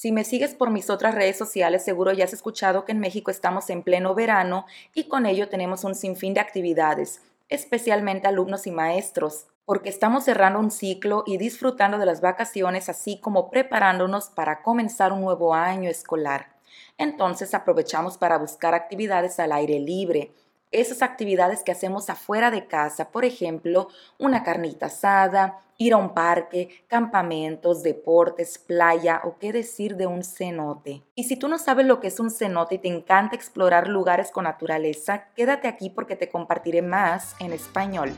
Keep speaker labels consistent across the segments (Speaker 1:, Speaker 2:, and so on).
Speaker 1: Si me sigues por mis otras redes sociales, seguro ya has escuchado que en México estamos en pleno verano y con ello tenemos un sinfín de actividades, especialmente alumnos y maestros, porque estamos cerrando un ciclo y disfrutando de las vacaciones, así como preparándonos para comenzar un nuevo año escolar. Entonces aprovechamos para buscar actividades al aire libre, esas actividades que hacemos afuera de casa, por ejemplo, una carnita asada, ir a un parque, campamentos, deportes, playa o qué decir de un cenote. Y si tú no sabes lo que es un cenote y te encanta explorar lugares con naturaleza, quédate aquí porque te compartiré más en español.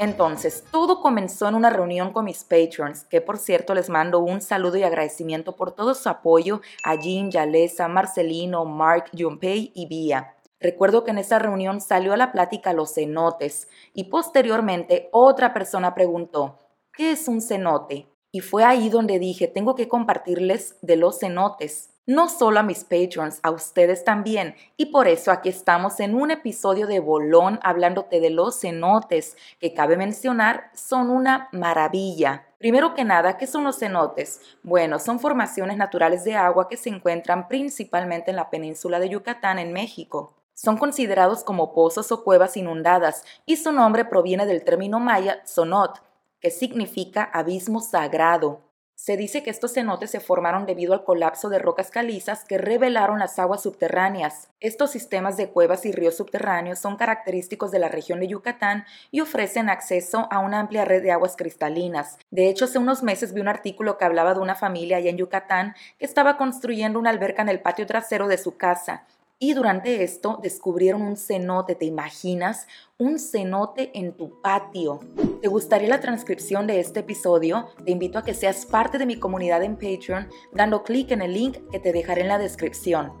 Speaker 1: Entonces, todo comenzó en una reunión con mis patrons, que por cierto les mando un saludo y agradecimiento por todo su apoyo a Jean, Yalesa, Marcelino, Mark, Junpei y Vía. Recuerdo que en esa reunión salió a la plática los cenotes y posteriormente otra persona preguntó, ¿qué es un cenote? Y fue ahí donde dije, tengo que compartirles de los cenotes no solo a mis patrons, a ustedes también. Y por eso aquí estamos en un episodio de Bolón hablándote de los cenotes, que cabe mencionar son una maravilla. Primero que nada, ¿qué son los cenotes? Bueno, son formaciones naturales de agua que se encuentran principalmente en la península de Yucatán, en México. Son considerados como pozos o cuevas inundadas y su nombre proviene del término maya sonot, que significa abismo sagrado. Se dice que estos cenotes se formaron debido al colapso de rocas calizas que revelaron las aguas subterráneas. Estos sistemas de cuevas y ríos subterráneos son característicos de la región de Yucatán y ofrecen acceso a una amplia red de aguas cristalinas. De hecho, hace unos meses vi un artículo que hablaba de una familia allá en Yucatán que estaba construyendo una alberca en el patio trasero de su casa y durante esto descubrieron un cenote, ¿te imaginas? Un cenote en tu patio. ¿Te gustaría la transcripción de este episodio? Te invito a que seas parte de mi comunidad en Patreon dando clic en el link que te dejaré en la descripción.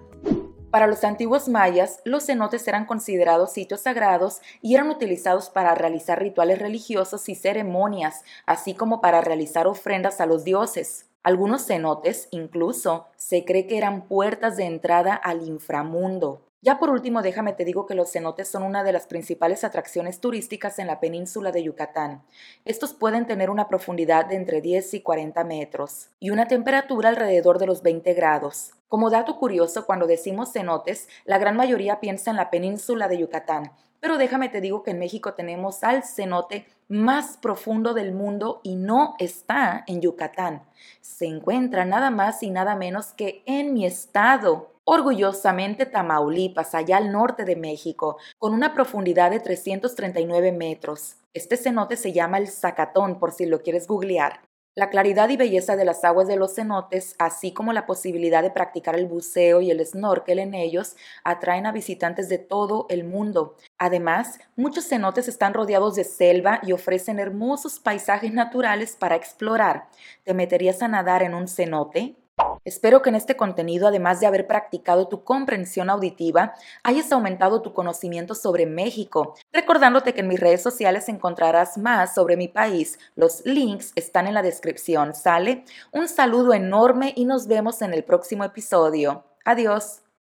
Speaker 1: Para los antiguos mayas, los cenotes eran considerados sitios sagrados y eran utilizados para realizar rituales religiosos y ceremonias, así como para realizar ofrendas a los dioses. Algunos cenotes incluso se cree que eran puertas de entrada al inframundo. Ya por último, déjame te digo que los cenotes son una de las principales atracciones turísticas en la península de Yucatán. Estos pueden tener una profundidad de entre 10 y 40 metros y una temperatura alrededor de los 20 grados. Como dato curioso, cuando decimos cenotes, la gran mayoría piensa en la península de Yucatán, pero déjame te digo que en México tenemos al cenote más profundo del mundo y no está en Yucatán. Se encuentra nada más y nada menos que en mi estado, orgullosamente Tamaulipas, allá al norte de México, con una profundidad de 339 metros. Este cenote se llama el Zacatón, por si lo quieres googlear. La claridad y belleza de las aguas de los cenotes, así como la posibilidad de practicar el buceo y el snorkel en ellos, atraen a visitantes de todo el mundo. Además, muchos cenotes están rodeados de selva y ofrecen hermosos paisajes naturales para explorar. ¿Te meterías a nadar en un cenote? Espero que en este contenido, además de haber practicado tu comprensión auditiva, hayas aumentado tu conocimiento sobre México, recordándote que en mis redes sociales encontrarás más sobre mi país. Los links están en la descripción, ¿sale? Un saludo enorme y nos vemos en el próximo episodio. Adiós.